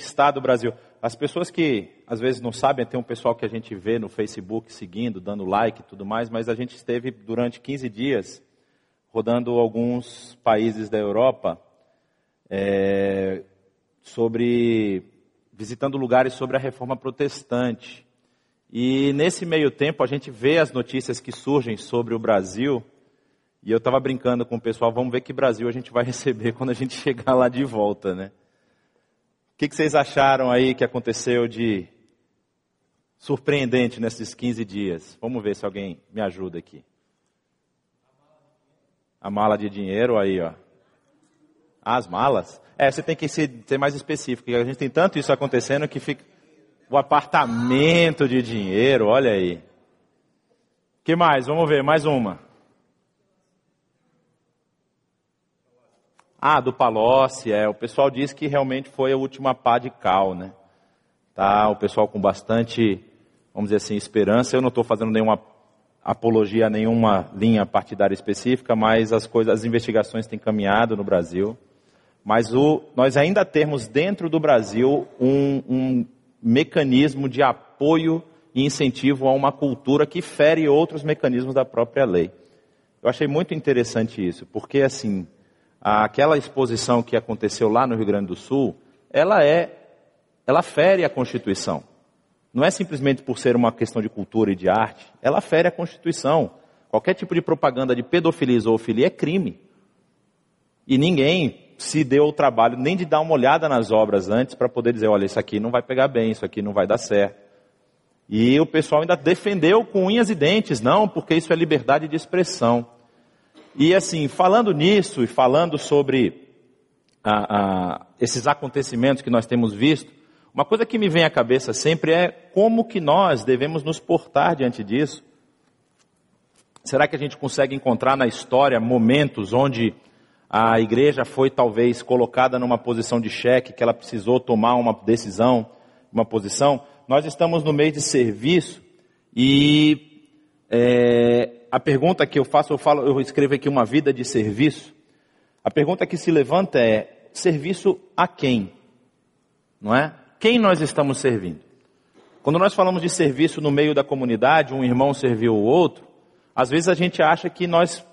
estado o Brasil. As pessoas que às vezes não sabem, tem um pessoal que a gente vê no Facebook seguindo, dando like e tudo mais, mas a gente esteve durante 15 dias rodando alguns países da Europa é, sobre visitando lugares sobre a reforma protestante. E nesse meio tempo a gente vê as notícias que surgem sobre o Brasil. E eu estava brincando com o pessoal, vamos ver que Brasil a gente vai receber quando a gente chegar lá de volta, né? O que, que vocês acharam aí que aconteceu de surpreendente nesses 15 dias? Vamos ver se alguém me ajuda aqui. A mala de dinheiro aí, ó. As malas? É, você tem que ser, ser mais específico. A gente tem tanto isso acontecendo que fica. O apartamento de dinheiro, olha aí. que mais? Vamos ver, mais uma. Ah, do Palocci, é. O pessoal diz que realmente foi a última pá de cal, né? Tá, o pessoal com bastante, vamos dizer assim, esperança. Eu não estou fazendo nenhuma apologia a nenhuma linha partidária específica, mas as coisas, as investigações têm caminhado no Brasil. Mas o, nós ainda temos dentro do Brasil um, um mecanismo de apoio e incentivo a uma cultura que fere outros mecanismos da própria lei. Eu achei muito interessante isso, porque assim, aquela exposição que aconteceu lá no Rio Grande do Sul, ela é, ela fere a Constituição. Não é simplesmente por ser uma questão de cultura e de arte, ela fere a Constituição. Qualquer tipo de propaganda de pedofilia ou zoofilia é crime. E ninguém se deu o trabalho nem de dar uma olhada nas obras antes para poder dizer, olha, isso aqui não vai pegar bem, isso aqui não vai dar certo. E o pessoal ainda defendeu com unhas e dentes, não, porque isso é liberdade de expressão. E assim, falando nisso e falando sobre esses acontecimentos que nós temos visto, uma coisa que me vem à cabeça sempre é como que nós devemos nos portar diante disso. Será que a gente consegue encontrar na história momentos onde a igreja foi talvez colocada numa posição de cheque, que ela precisou tomar uma decisão, uma posição? Nós estamos no meio de serviço e é, a pergunta que eu faço, eu falo, eu escrevo aqui uma vida de serviço. A pergunta que se levanta é: serviço a quem? Não é? Quem nós estamos servindo? Quando nós falamos de serviço no meio da comunidade, um irmão serviu o outro, às vezes a gente acha que nós,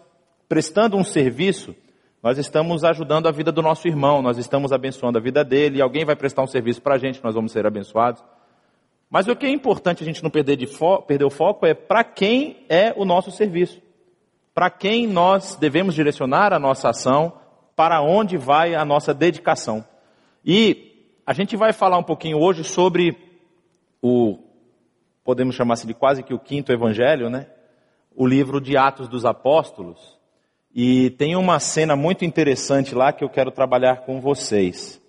prestando um serviço, nós estamos ajudando a vida do nosso irmão, nós estamos abençoando a vida dele, alguém vai prestar um serviço para a gente, nós vamos ser abençoados. Mas o que é importante a gente não perder, de fo perder o foco é para quem é o nosso serviço. Para quem nós devemos direcionar a nossa ação, para onde vai a nossa dedicação. E a gente vai falar um pouquinho hoje sobre o, podemos chamar assim de quase que o quinto evangelho, né? O livro de Atos dos Apóstolos. E tem uma cena muito interessante lá que eu quero trabalhar com vocês.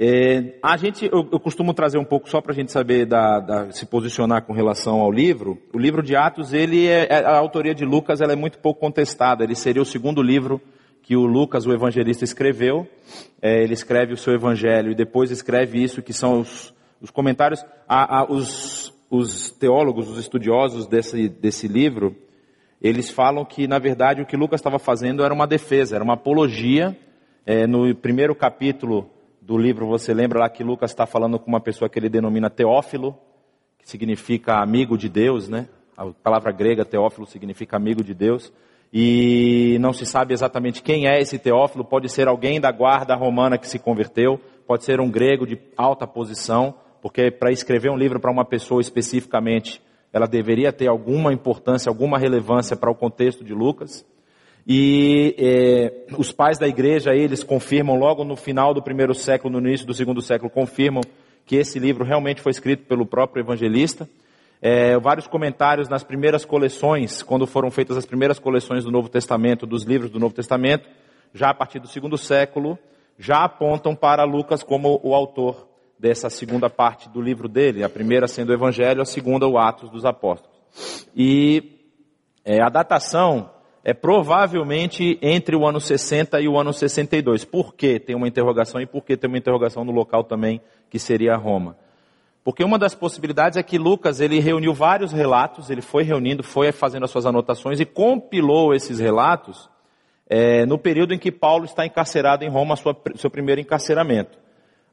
É, a gente, eu, eu, costumo trazer um pouco só para a gente saber da, da, se posicionar com relação ao livro. O livro de Atos, ele é, é, a autoria de Lucas, ela é muito pouco contestada. Ele seria o segundo livro que o Lucas, o evangelista, escreveu. É, ele escreve o seu evangelho e depois escreve isso que são os, os comentários. A, a, os, os, teólogos, os estudiosos desse, desse livro, eles falam que na verdade o que Lucas estava fazendo era uma defesa, era uma apologia. É, no primeiro capítulo do livro, você lembra lá que Lucas está falando com uma pessoa que ele denomina Teófilo, que significa amigo de Deus, né? A palavra grega Teófilo significa amigo de Deus. E não se sabe exatamente quem é esse Teófilo, pode ser alguém da guarda romana que se converteu, pode ser um grego de alta posição, porque para escrever um livro para uma pessoa especificamente, ela deveria ter alguma importância, alguma relevância para o contexto de Lucas. E é, os pais da igreja, eles confirmam logo no final do primeiro século, no início do segundo século, confirmam que esse livro realmente foi escrito pelo próprio evangelista. É, vários comentários nas primeiras coleções, quando foram feitas as primeiras coleções do Novo Testamento, dos livros do Novo Testamento, já a partir do segundo século, já apontam para Lucas como o autor dessa segunda parte do livro dele, a primeira sendo o Evangelho, a segunda o Atos dos Apóstolos. E é, a datação é provavelmente entre o ano 60 e o ano 62. Por que tem uma interrogação e por que tem uma interrogação no local também, que seria Roma? Porque uma das possibilidades é que Lucas ele reuniu vários relatos, ele foi reunindo, foi fazendo as suas anotações e compilou esses relatos é, no período em que Paulo está encarcerado em Roma, sua, seu primeiro encarceramento.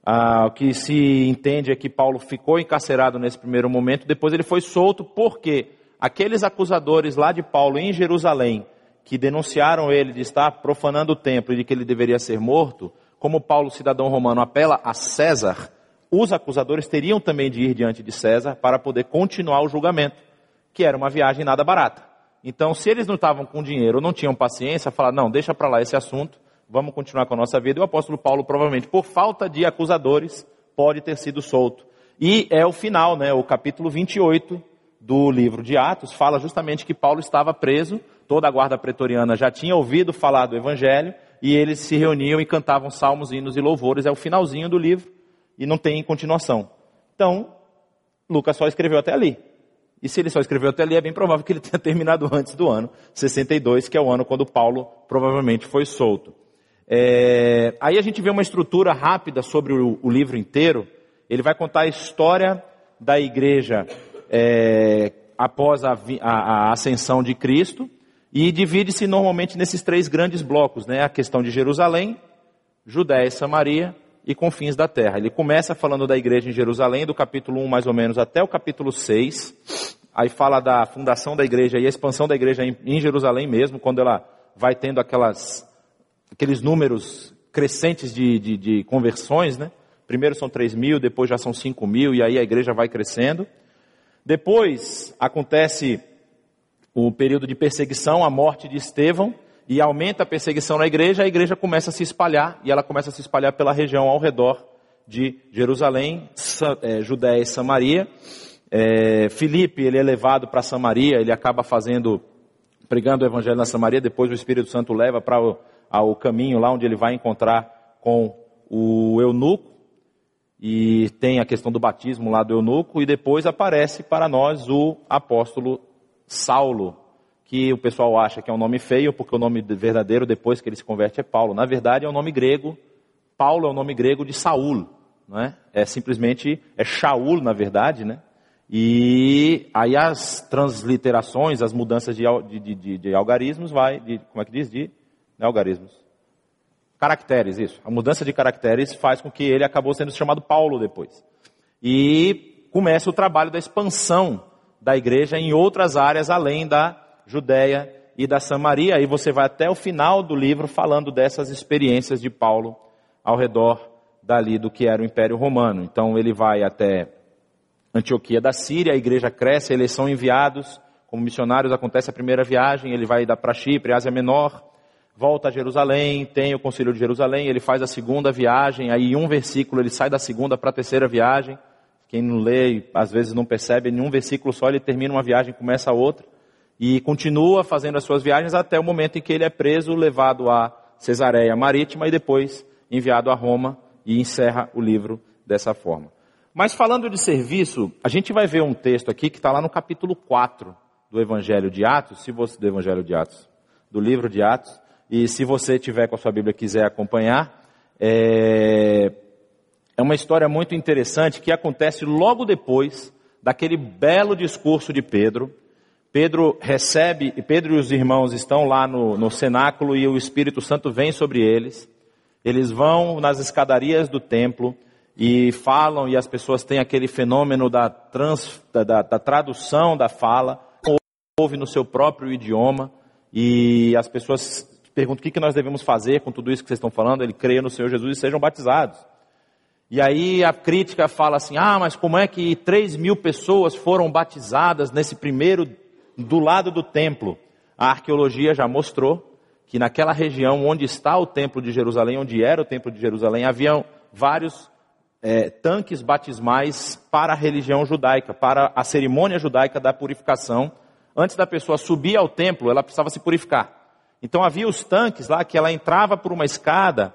Ah, o que se entende é que Paulo ficou encarcerado nesse primeiro momento, depois ele foi solto porque aqueles acusadores lá de Paulo em Jerusalém, que denunciaram ele de estar profanando o templo e de que ele deveria ser morto, como Paulo, cidadão romano, apela a César, os acusadores teriam também de ir diante de César para poder continuar o julgamento, que era uma viagem nada barata. Então, se eles não estavam com dinheiro ou não tinham paciência, falaram, não, deixa para lá esse assunto, vamos continuar com a nossa vida. E o apóstolo Paulo, provavelmente, por falta de acusadores, pode ter sido solto. E é o final, né, o capítulo 28 do livro de Atos, fala justamente que Paulo estava preso, toda a guarda pretoriana já tinha ouvido falar do evangelho, e eles se reuniam e cantavam salmos, hinos e louvores. É o finalzinho do livro e não tem continuação. Então, Lucas só escreveu até ali. E se ele só escreveu até ali, é bem provável que ele tenha terminado antes do ano 62, que é o ano quando Paulo provavelmente foi solto. É, aí a gente vê uma estrutura rápida sobre o, o, livro inteiro. Ele vai contar a história da igreja é, após a, a, a, ascensão de Cristo e divide-se normalmente nesses três grandes blocos, né? A questão de Jerusalém, Judéia e Samaria e confins da terra. Ele começa falando da igreja em Jerusalém, do capítulo 1 mais ou menos até o capítulo 6. Aí fala da fundação da igreja e a expansão da igreja em, Jerusalém mesmo, quando ela vai tendo aquelas aqueles números crescentes de, de, de conversões, né? Primeiro são 3 mil, depois já são 5 mil, e aí a igreja vai crescendo. Depois acontece o período de perseguição, a morte de Estevão, e aumenta a perseguição na igreja, a igreja começa a se espalhar, e ela começa a se espalhar pela região ao redor de Jerusalém, é, Judéia e Samaria. É, Filipe, ele é levado para Samaria, ele acaba fazendo, pregando o evangelho na Samaria, depois o Espírito Santo leva para o ao caminho lá onde ele vai encontrar com o eunuco, e tem a questão do batismo lá do eunuco, e depois aparece para nós o apóstolo Saulo, que o pessoal acha que é um nome feio, porque o nome verdadeiro depois que ele se converte é Paulo. Na verdade é um nome grego, Paulo é o um nome grego de Saul, não é? É simplesmente, é Shaul na verdade, né? E aí as transliterações, as mudanças de, de, de, de algarismos vai, de, como é que diz? De né, algarismos. Caracteres, isso. A mudança de caracteres faz com que ele acabou sendo chamado Paulo depois. E começa o trabalho da expansão da igreja em outras áreas além da Judéia e da Samaria. Aí você vai até o final do livro falando dessas experiências de Paulo ao redor dali do que era o Império Romano. Então ele vai até Antioquia da Síria, a igreja cresce, eles são enviados como missionários, acontece a primeira viagem, ele vai para Chipre, Ásia Menor, volta a Jerusalém, tem o concílio de Jerusalém, ele faz a segunda viagem, aí um versículo ele sai da segunda para a terceira viagem. Quem não lê, às vezes não percebe, em um versículo só ele termina uma viagem, começa outra. E continua fazendo as suas viagens até o momento em que ele é preso, levado a Cesareia Marítima e depois enviado a Roma e encerra o livro dessa forma. Mas falando de serviço, a gente vai ver um texto aqui que está lá no capítulo 4 do Evangelho de Atos, se você, do Evangelho de Atos, do livro de Atos, e se você tiver com a sua Bíblia quiser acompanhar, é, é uma história muito interessante que acontece logo depois daquele belo discurso de Pedro. Pedro recebe, Pedro e os irmãos estão lá no, no cenáculo e o Espírito Santo vem sobre eles. Eles vão nas escadarias do templo e falam, e as pessoas têm aquele fenômeno da, trans, da, da, tradução da fala, ouve no seu próprio idioma, e as pessoas pergunta o que, que nós devemos fazer com tudo isso que vocês estão falando. Ele creia no Senhor Jesus e sejam batizados. E aí a crítica fala assim: ah, mas como é que 3 mil pessoas foram batizadas nesse primeiro, do lado do templo? A arqueologia já mostrou que naquela região onde está o templo de Jerusalém, onde era o templo de Jerusalém, haviam vários é, tanques batismais para a religião judaica, para a cerimônia judaica da purificação. Antes da pessoa subir ao templo, ela precisava se purificar. Então havia os tanques lá que ela entrava por uma escada,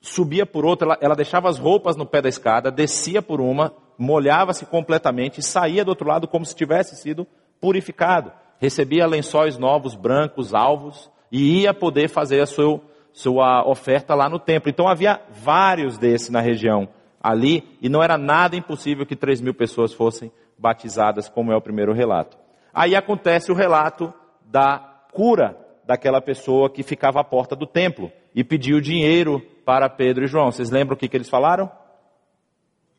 subia por outra, ela, ela deixava as roupas no pé da escada, descia por uma, molhava-se completamente e saía do outro lado como se tivesse sido purificado. Recebia lençóis novos, brancos, alvos, e ia poder fazer a sua, oferta lá no templo. Então havia vários desses na região ali, e não era nada impossível que 3 mil pessoas fossem batizadas, como é o primeiro relato. Aí acontece o relato da cura daquela pessoa que ficava à porta do templo e pediu dinheiro para Pedro e João. Vocês lembram o que, que eles falaram?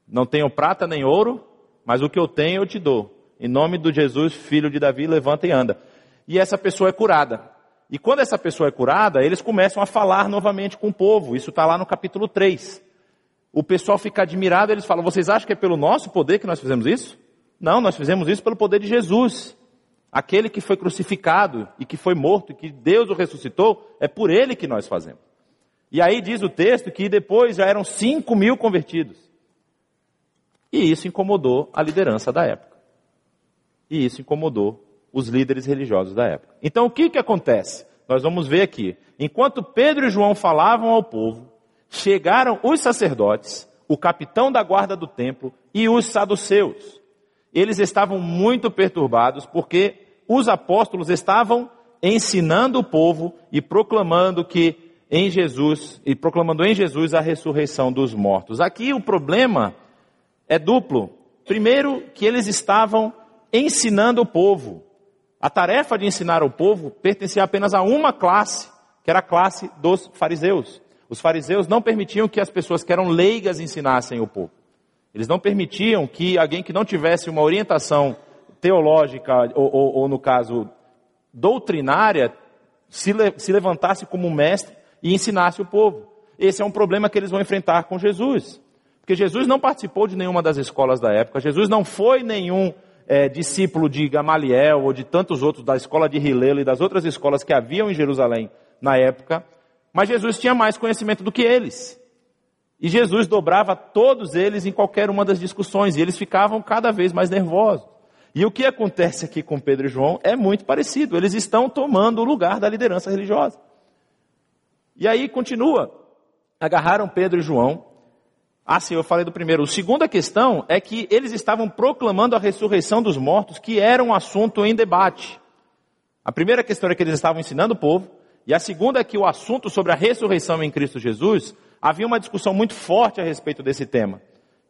Não tenho prata nem ouro, mas o que eu tenho eu te dou. Em nome do Jesus, filho de Davi, levanta e anda. E essa pessoa é curada. E quando essa pessoa é curada, eles começam a falar novamente com o povo. Isso está lá no capítulo 3. O pessoal fica admirado, eles falam: Vocês acham que é pelo nosso poder que nós fizemos isso? Não, nós fizemos isso pelo poder de Jesus. Aquele que foi crucificado e que foi morto e que Deus o ressuscitou, é por ele que nós fazemos. E aí diz o texto que depois já eram 5 mil convertidos. E isso incomodou a liderança da época. E isso incomodou os líderes religiosos da época. Então o que, que acontece? Nós vamos ver aqui. Enquanto Pedro e João falavam ao povo, chegaram os sacerdotes, o capitão da guarda do templo e os saduceus. Eles estavam muito perturbados porque os apóstolos estavam ensinando o povo e proclamando que em Jesus e proclamando em Jesus a ressurreição dos mortos. Aqui o problema é duplo. Primeiro, que eles estavam ensinando o povo. A tarefa de ensinar o povo pertencia apenas a uma classe, que era a classe dos fariseus. Os fariseus não permitiam que as pessoas que eram leigas ensinassem o povo. Eles não permitiam que alguém que não tivesse uma orientação teológica, ou, ou, ou no caso, doutrinária, se, le, se levantasse como mestre e ensinasse o povo. Esse é um problema que eles vão enfrentar com Jesus. Porque Jesus não participou de nenhuma das escolas da época, Jesus não foi nenhum é, discípulo de Gamaliel ou de tantos outros, da escola de Hilelo e das outras escolas que haviam em Jerusalém na época, mas Jesus tinha mais conhecimento do que eles. E Jesus dobrava todos eles em qualquer uma das discussões, e eles ficavam cada vez mais nervosos. E o que acontece aqui com Pedro e João é muito parecido, eles estão tomando o lugar da liderança religiosa. E aí continua. Agarraram Pedro e João. Ah, sim, eu falei do primeiro. A segunda questão é que eles estavam proclamando a ressurreição dos mortos, que era um assunto em debate. A primeira questão é que eles estavam ensinando o povo, e a segunda é que o assunto sobre a ressurreição em Cristo Jesus, havia uma discussão muito forte a respeito desse tema.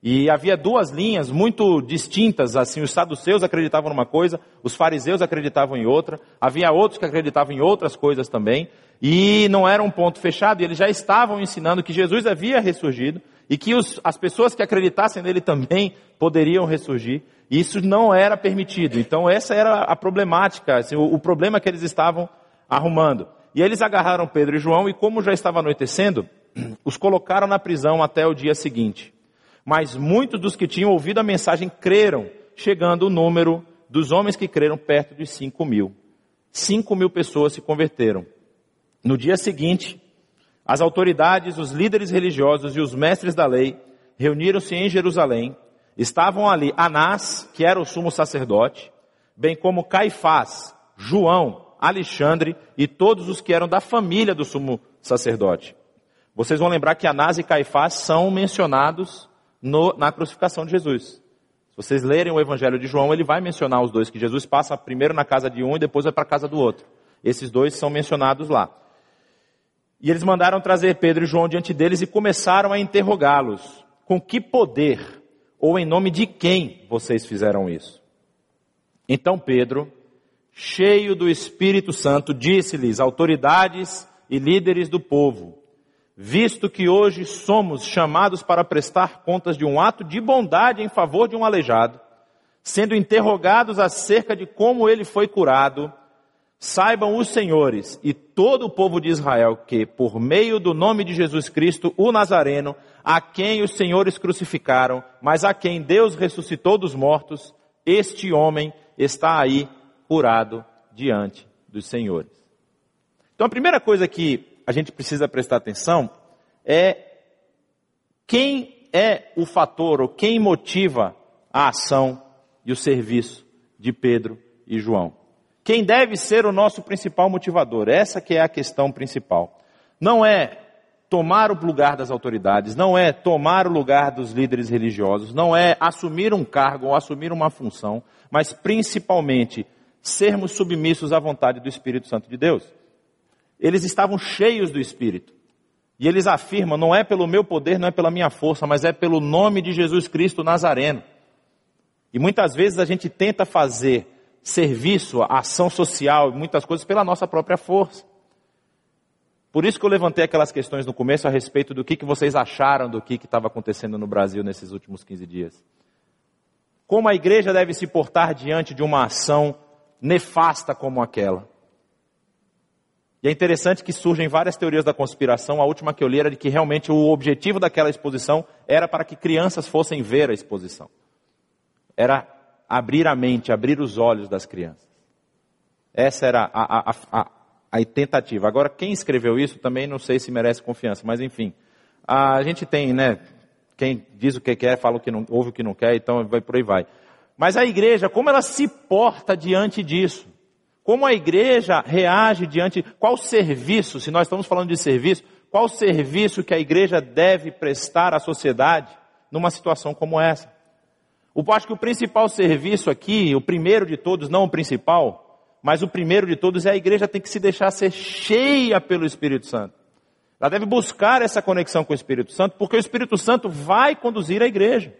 E havia duas linhas muito distintas, assim, os saduceus acreditavam numa coisa, os fariseus acreditavam em outra, havia outros que acreditavam em outras coisas também, e não era um ponto fechado, e eles já estavam ensinando que Jesus havia ressurgido, e que os, as pessoas que acreditassem nele também poderiam ressurgir, e isso não era permitido. Então essa era a problemática, assim, o, o problema que eles estavam arrumando. E eles agarraram Pedro e João, e como já estava anoitecendo, os colocaram na prisão até o dia seguinte. Mas muitos dos que tinham ouvido a mensagem creram, chegando o número dos homens que creram perto de cinco mil. Cinco mil pessoas se converteram. No dia seguinte, as autoridades, os líderes religiosos e os mestres da lei reuniram-se em Jerusalém. Estavam ali Anás, que era o sumo sacerdote, bem como Caifás, João, Alexandre e todos os que eram da família do sumo sacerdote. Vocês vão lembrar que Anás e Caifás são mencionados no, na crucificação de Jesus. Se vocês lerem o Evangelho de João, ele vai mencionar os dois, que Jesus passa primeiro na casa de um e depois vai para a casa do outro. Esses dois são mencionados lá. E eles mandaram trazer Pedro e João diante deles e começaram a interrogá-los. Com que poder ou em nome de quem vocês fizeram isso? Então Pedro, cheio do Espírito Santo, disse-lhes, autoridades e líderes do povo, visto que hoje somos chamados para prestar contas de um ato de bondade em favor de um aleijado, sendo interrogados acerca de como ele foi curado, saibam os senhores e todo o povo de Israel que, por meio do nome de Jesus Cristo, o Nazareno, a quem os senhores crucificaram, mas a quem Deus ressuscitou dos mortos, este homem está aí curado diante dos senhores. Então a primeira coisa que a gente precisa prestar atenção é quem é o fator ou quem motiva a ação e o serviço de Pedro e João. Quem deve ser o nosso principal motivador? Essa que é a questão principal. Não é tomar o lugar das autoridades, não é tomar o lugar dos líderes religiosos, não é assumir um cargo ou assumir uma função, mas principalmente sermos submissos à vontade do Espírito Santo de Deus. Eles estavam cheios do Espírito. E eles afirmam: não é pelo meu poder, não é pela minha força, mas é pelo nome de Jesus Cristo Nazareno. E muitas vezes a gente tenta fazer serviço, ação social, muitas coisas pela nossa própria força. Por isso que eu levantei aquelas questões no começo a respeito do que, que vocês acharam do que estava acontecendo no Brasil nesses últimos 15 dias. Como a igreja deve se portar diante de uma ação nefasta como aquela. E é interessante que surgem várias teorias da conspiração. A última que eu li era de que realmente o objetivo daquela exposição era para que crianças fossem ver a exposição. Era abrir a mente, abrir os olhos das crianças. Essa era a, a, a, a tentativa. Agora, quem escreveu isso também não sei se merece confiança, mas enfim. A gente tem, né? Quem diz o que quer, fala o que não, ouve o que não quer, então vai por aí vai. Mas a igreja, como ela se porta diante disso? Como a igreja reage diante, qual serviço, se nós estamos falando de serviço, qual serviço que a igreja deve prestar à sociedade numa situação como essa? Eu acho que o principal serviço aqui, o primeiro de todos, não o principal, mas o primeiro de todos é a igreja tem que se deixar ser cheia pelo Espírito Santo. Ela deve buscar essa conexão com o Espírito Santo, porque o Espírito Santo vai conduzir a igreja.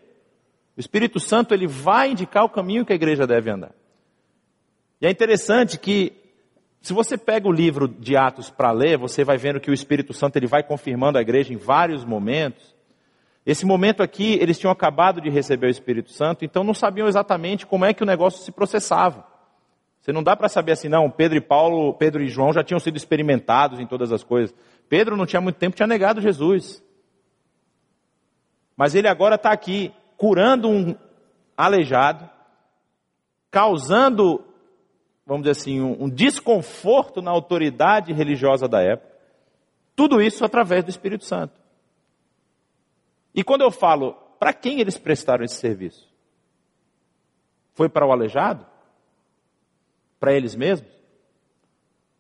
O Espírito Santo ele vai indicar o caminho que a igreja deve andar. E é interessante que, se você pega o livro de Atos para ler, você vai vendo que o Espírito Santo ele vai confirmando a igreja em vários momentos. Esse momento aqui, eles tinham acabado de receber o Espírito Santo, então não sabiam exatamente como é que o negócio se processava. Você não dá para saber assim, não, Pedro e Paulo, Pedro e João já tinham sido experimentados em todas as coisas. Pedro não tinha muito tempo, tinha negado Jesus. Mas ele agora está aqui, curando um aleijado, causando vamos dizer assim, um, um desconforto na autoridade religiosa da época. Tudo isso através do Espírito Santo. E quando eu falo, para quem eles prestaram esse serviço? Foi para o aleijado? Para eles mesmos?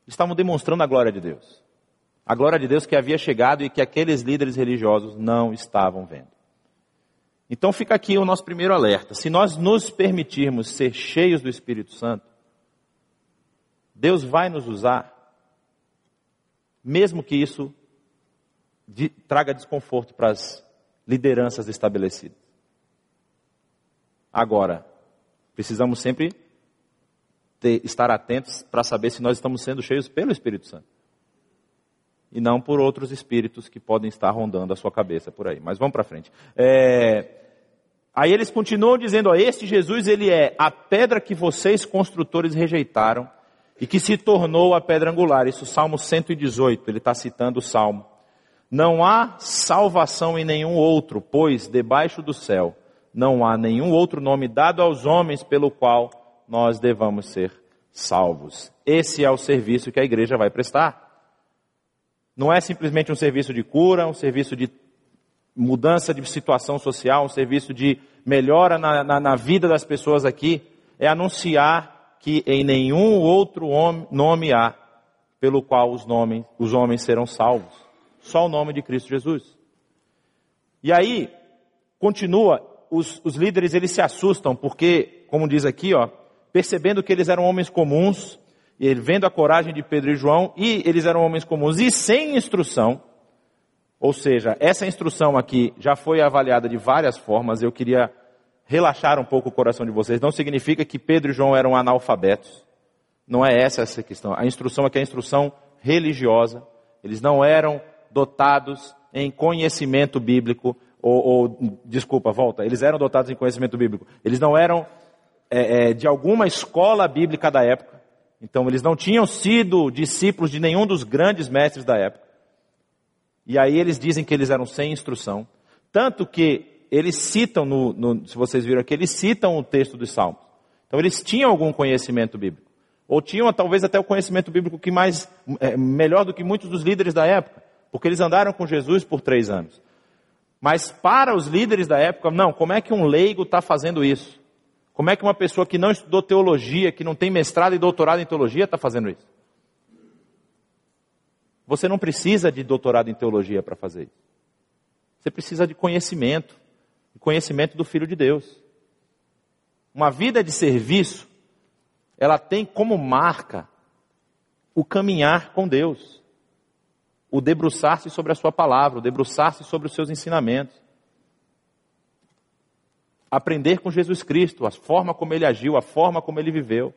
Estavam demonstrando a glória de Deus. A glória de Deus que havia chegado e que aqueles líderes religiosos não estavam vendo. Então fica aqui o nosso primeiro alerta. Se nós nos permitirmos ser cheios do Espírito Santo, Deus vai nos usar, mesmo que isso traga desconforto para as lideranças estabelecidas. Agora, precisamos sempre ter, estar atentos para saber se nós estamos sendo cheios pelo Espírito Santo. E não por outros espíritos que podem estar rondando a sua cabeça por aí. Mas vamos para frente. É, aí eles continuam dizendo: ó, este Jesus ele é a pedra que vocês construtores rejeitaram e que se tornou a pedra angular. Isso Salmo 118, ele está citando o Salmo. Não há salvação em nenhum outro, pois debaixo do céu não há nenhum outro nome dado aos homens pelo qual nós devamos ser salvos. Esse é o serviço que a igreja vai prestar. Não é simplesmente um serviço de cura, um serviço de mudança de situação social, um serviço de melhora na, na, na vida das pessoas aqui. É anunciar que em nenhum outro nome há pelo qual os, os homens serão salvos. Só o nome de Cristo Jesus. E aí, continua, os, os líderes eles se assustam, porque, como diz aqui, ó, percebendo que eles eram homens comuns, e vendo a coragem de Pedro e João, e eles eram homens comuns e sem instrução, ou seja, essa instrução aqui já foi avaliada de várias formas, eu queria relaxar um pouco o coração de vocês. Não significa que Pedro e João eram analfabetos. Não é essa essa questão. A instrução que é a instrução religiosa. Eles não eram dotados em conhecimento bíblico, ou, ou desculpa, volta. Eles eram dotados em conhecimento bíblico. Eles não eram é, é, de alguma escola bíblica da época. Então, eles não tinham sido discípulos de nenhum dos grandes mestres da época. E aí eles dizem que eles eram sem instrução. Tanto que eles citam, no, no, se vocês viram aqui, eles citam o texto dos Salmos. Então eles tinham algum conhecimento bíblico. Ou tinham talvez até o conhecimento bíblico que mais, é, melhor do que muitos dos líderes da época. Porque eles andaram com Jesus por três anos. Mas para os líderes da época, não, como é que um leigo está fazendo isso? Como é que uma pessoa que não estudou teologia, que não tem mestrado e doutorado em teologia, está fazendo isso? Você não precisa de doutorado em teologia para fazer isso. Você precisa de conhecimento o conhecimento do Filho de Deus. Uma vida de serviço, ela tem como marca o caminhar com Deus, o debruçar-se sobre a Sua palavra, o debruçar-se sobre os seus ensinamentos. Aprender com Jesus Cristo, a forma como ele agiu, a forma como ele viveu.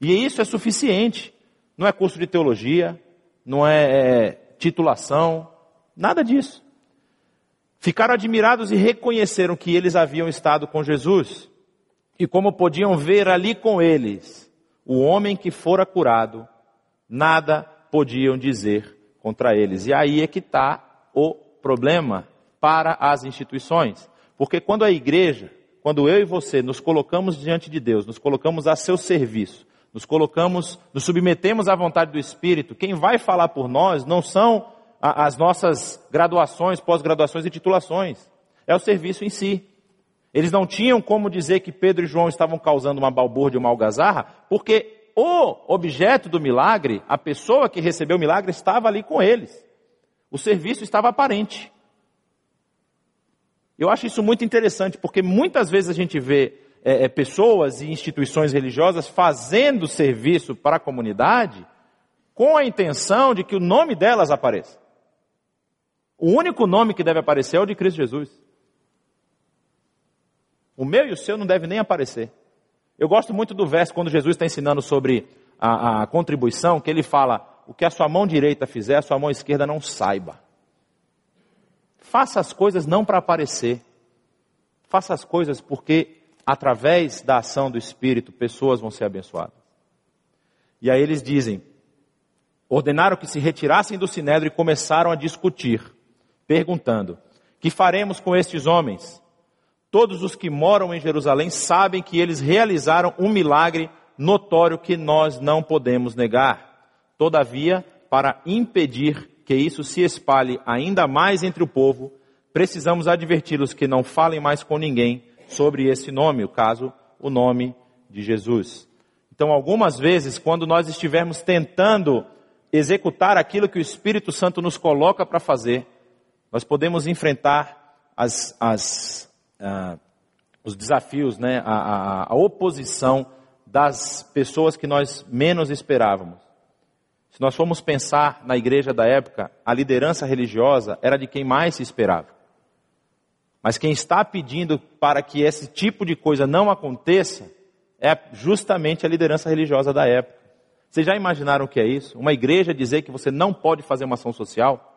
E isso é suficiente. Não é curso de teologia, não é, é titulação, nada disso. Ficaram admirados e reconheceram que eles haviam estado com Jesus e como podiam ver ali com eles o homem que fora curado, nada podiam dizer contra eles. E aí é que está o problema para as instituições. Porque quando a igreja, quando eu e você nos colocamos diante de Deus, nos colocamos a seu serviço, nos colocamos, nos submetemos à vontade do Espírito, quem vai falar por nós não são as nossas graduações, pós-graduações e titulações. É o serviço em si. Eles não tinham como dizer que Pedro e João estavam causando uma balbúrdia, uma algazarra, porque o objeto do milagre, a pessoa que recebeu o milagre, estava ali com eles. O serviço estava aparente. Eu acho isso muito interessante, porque muitas vezes a gente vê é, é, pessoas e instituições religiosas fazendo serviço para a comunidade com a intenção de que o nome delas apareça. O único nome que deve aparecer é o de Cristo Jesus. O meu e o seu não deve nem aparecer. Eu gosto muito do verso quando Jesus está ensinando sobre a, a contribuição, que ele fala: o que a sua mão direita fizer, a sua mão esquerda não saiba. Faça as coisas não para aparecer. Faça as coisas porque, através da ação do Espírito, pessoas vão ser abençoadas. E aí eles dizem: ordenaram que se retirassem do sinédrio e começaram a discutir perguntando: Que faremos com estes homens? Todos os que moram em Jerusalém sabem que eles realizaram um milagre notório que nós não podemos negar. Todavia, para impedir que isso se espalhe ainda mais entre o povo, precisamos adverti-los que não falem mais com ninguém sobre esse nome, o caso, o nome de Jesus. Então, algumas vezes, quando nós estivermos tentando executar aquilo que o Espírito Santo nos coloca para fazer, nós podemos enfrentar as, as, uh, os desafios, né, a, a, a oposição das pessoas que nós menos esperávamos. Se nós formos pensar na igreja da época, a liderança religiosa era de quem mais se esperava. Mas quem está pedindo para que esse tipo de coisa não aconteça é justamente a liderança religiosa da época. Vocês já imaginaram o que é isso? Uma igreja dizer que você não pode fazer uma ação social?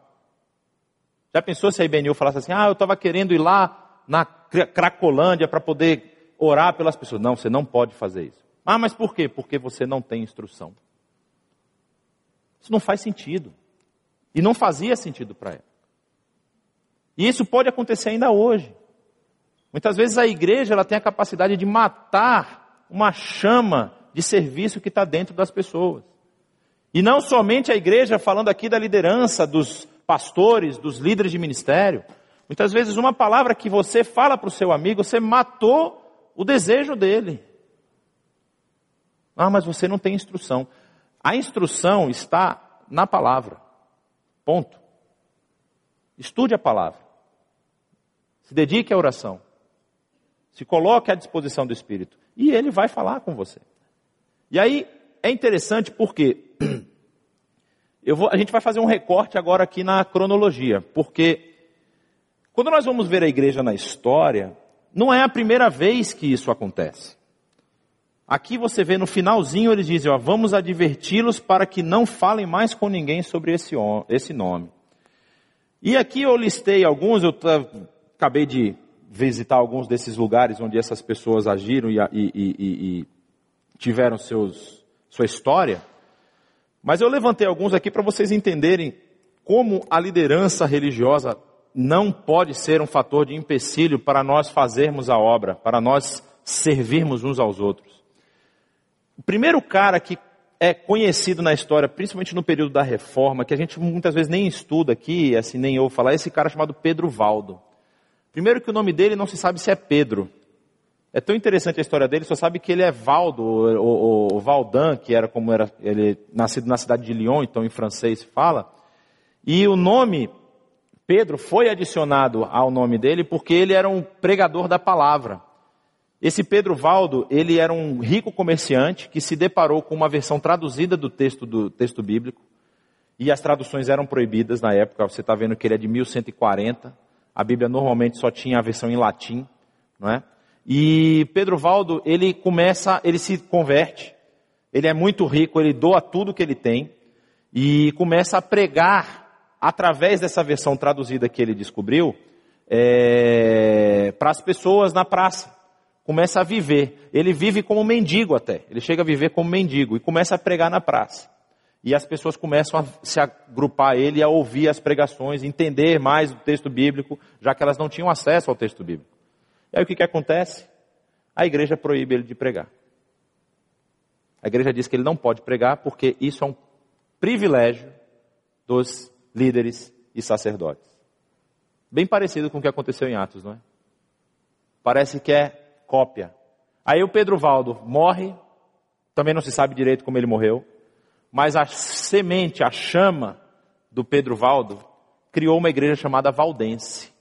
Já pensou se a IBNU falasse assim, ah, eu estava querendo ir lá na Cracolândia para poder orar pelas pessoas. Não, você não pode fazer isso. Ah, mas por quê? Porque você não tem instrução. Isso não faz sentido. E não fazia sentido para ela. E isso pode acontecer ainda hoje. Muitas vezes a igreja ela tem a capacidade de matar uma chama de serviço que está dentro das pessoas. E não somente a igreja, falando aqui da liderança, dos pastores, dos líderes de ministério. Muitas vezes uma palavra que você fala para o seu amigo, você matou o desejo dele. Ah, mas você não tem instrução. A instrução está na palavra. Ponto. Estude a palavra. Se dedique à oração. Se coloque à disposição do Espírito. E ele vai falar com você. E aí é interessante porque Vou, a gente vai fazer um recorte agora aqui na cronologia, porque quando nós vamos ver a igreja na história, não é a primeira vez que isso acontece. Aqui você vê no finalzinho eles dizem, ó, vamos adverti-los para que não falem mais com ninguém sobre esse, esse nome. E aqui eu listei alguns, eu acabei de visitar alguns desses lugares onde essas pessoas agiram e, e, e, e tiveram seus, sua história. Mas eu levantei alguns aqui para vocês entenderem como a liderança religiosa não pode ser um fator de empecilho para nós fazermos a obra, para nós servirmos uns aos outros. O primeiro cara que é conhecido na história, principalmente no período da reforma, que a gente muitas vezes nem estuda aqui, assim, nem ouve falar, é esse cara chamado Pedro Valdo. Primeiro que o nome dele não se sabe se é Pedro, é tão interessante a história dele, só sabe que ele é Valdo, o, o, Valdan, que era como era, ele nascido na cidade de Lyon, então em francês se fala. E o nome Pedro foi adicionado ao nome dele porque ele era um pregador da palavra. Esse Pedro Valdo, ele era um rico comerciante que se deparou com uma versão traduzida do texto do texto bíblico. E as traduções eram proibidas na época. Você está vendo que ele é de 1140. A Bíblia normalmente só tinha a versão em latim, não é? E Pedro Valdo, ele começa, ele se converte, ele é muito rico, ele doa tudo que ele tem e começa a pregar através dessa versão traduzida que ele descobriu, é, para as pessoas na praça. Começa a viver. Ele vive como mendigo até. Ele chega a viver como mendigo e começa a pregar na praça. E as pessoas começam a se agrupar a ele, a ouvir as pregações, entender mais o texto bíblico, já que elas não tinham acesso ao texto bíblico. E aí o que, que acontece? A igreja proíbe ele de pregar. A igreja diz que ele não pode pregar porque isso é um privilégio dos líderes e sacerdotes. Bem parecido com o que aconteceu em Atos, não é? Parece que é cópia. Aí o Pedro Valdo morre, também não se sabe direito como ele morreu, mas a semente, a chama do Pedro Valdo criou uma igreja chamada Valdense.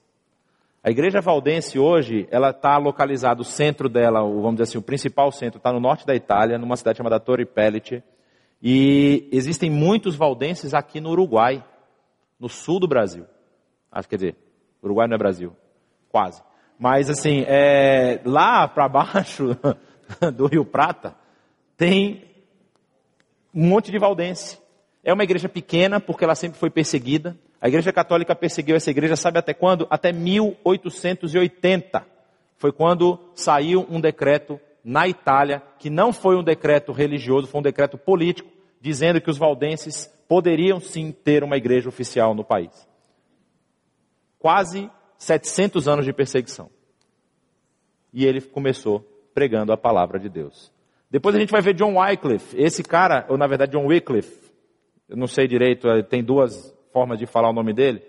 A igreja valdense hoje, ela está localizada, o centro dela, vamos dizer assim, o principal centro está no norte da Itália, numa cidade chamada Torre Pellet. E existem muitos valdenses aqui no Uruguai, no sul do Brasil. Que quer dizer, Uruguai não é Brasil, quase. Mas assim, é, lá para baixo do Rio Prata, tem um monte de valdense. É uma igreja pequena, porque ela sempre foi perseguida. A Igreja Católica perseguiu essa igreja, sabe até quando? Até 1880. Foi quando saiu um decreto na Itália, que não foi um decreto religioso, foi um decreto político, dizendo que os valdenses poderiam sim ter uma igreja oficial no país. Quase 700 anos de perseguição. E ele começou pregando a palavra de Deus. Depois a gente vai ver John Wycliffe. Esse cara, ou na verdade John Wycliffe, eu não sei direito, tem duas formas de falar o nome dele,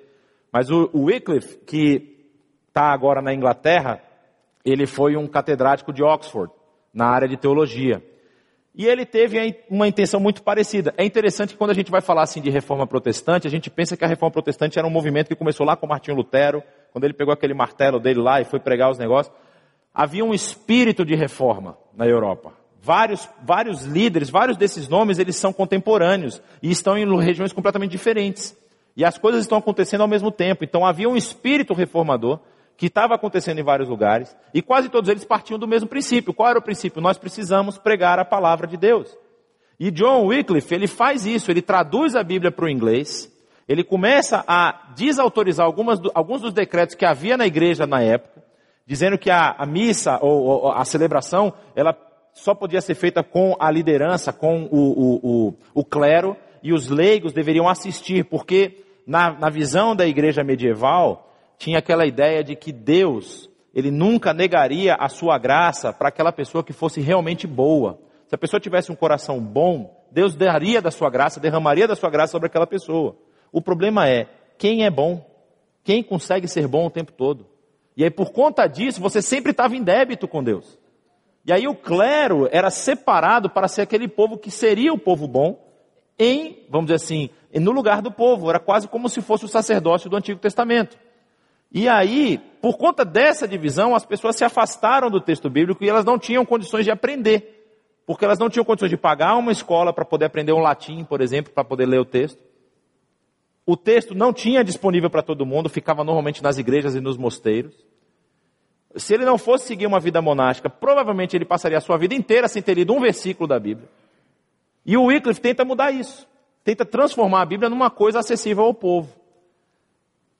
mas o, o Wycliffe, que está agora na Inglaterra, ele foi um catedrático de Oxford, na área de teologia. E ele teve uma intenção muito parecida. É interessante que quando a gente vai falar assim de reforma protestante, a gente pensa que a reforma protestante era um movimento que começou lá com Martinho Lutero, quando ele pegou aquele martelo dele lá e foi pregar os negócios. Havia um espírito de reforma na Europa. Vários, vários líderes, vários desses nomes, eles são contemporâneos e estão em regiões completamente diferentes. E as coisas estão acontecendo ao mesmo tempo. Então havia um espírito reformador que estava acontecendo em vários lugares e quase todos eles partiam do mesmo princípio. Qual era o princípio? Nós precisamos pregar a palavra de Deus. E John Wycliffe, ele faz isso, ele traduz a Bíblia para o inglês, ele começa a desautorizar algumas, alguns dos decretos que havia na igreja na época, dizendo que a, a missa ou, ou, a celebração, ela só podia ser feita com a liderança, com o, o, o, o clero, e os leigos deveriam assistir, porque na, na visão da igreja medieval, tinha aquela ideia de que Deus, ele nunca negaria a sua graça para aquela pessoa que fosse realmente boa. Se a pessoa tivesse um coração bom, Deus daria da sua graça, derramaria da sua graça sobre aquela pessoa. O problema é, quem é bom? Quem consegue ser bom o tempo todo? E aí, por conta disso, você sempre estava em débito com Deus. E aí, o clero era separado para ser aquele povo que seria o povo bom, em, vamos dizer assim, no lugar do povo. Era quase como se fosse o sacerdócio do Antigo Testamento. E aí, por conta dessa divisão, as pessoas se afastaram do texto bíblico e elas não tinham condições de aprender. Porque elas não tinham condições de pagar uma escola para poder aprender um latim, por exemplo, para poder ler o texto. O texto não tinha disponível para todo mundo, ficava normalmente nas igrejas e nos mosteiros. Se ele não fosse seguir uma vida monástica, provavelmente ele passaria a sua vida inteira sem ter lido um versículo da Bíblia. E o Wycliffe tenta mudar isso. Tenta transformar a Bíblia numa coisa acessível ao povo.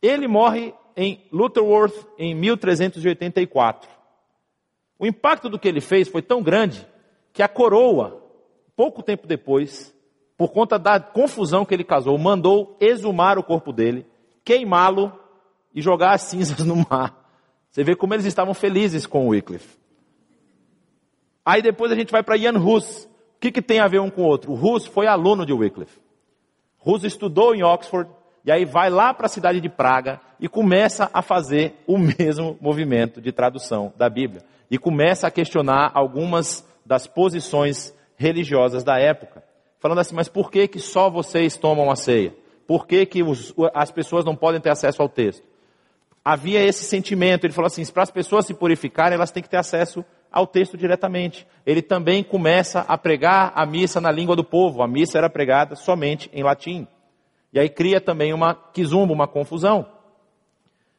Ele morre em Lutterworth em 1384. O impacto do que ele fez foi tão grande que a coroa, pouco tempo depois, por conta da confusão que ele causou, mandou exumar o corpo dele, queimá-lo e jogar as cinzas no mar. Você vê como eles estavam felizes com Wycliffe. Aí depois a gente vai para Ian Hus. O que, que tem a ver um com o outro? O Hus foi aluno de Wycliffe. Hus estudou em Oxford, e aí vai lá para a cidade de Praga e começa a fazer o mesmo movimento de tradução da Bíblia. E começa a questionar algumas das posições religiosas da época. Falando assim, mas por que, que só vocês tomam a ceia? Por que, que os, as pessoas não podem ter acesso ao texto? Havia esse sentimento, ele falou assim, para as pessoas se purificarem, elas têm que ter acesso ao texto diretamente. Ele também começa a pregar a missa na língua do povo. A missa era pregada somente em latim. E aí cria também uma quizumba, uma confusão.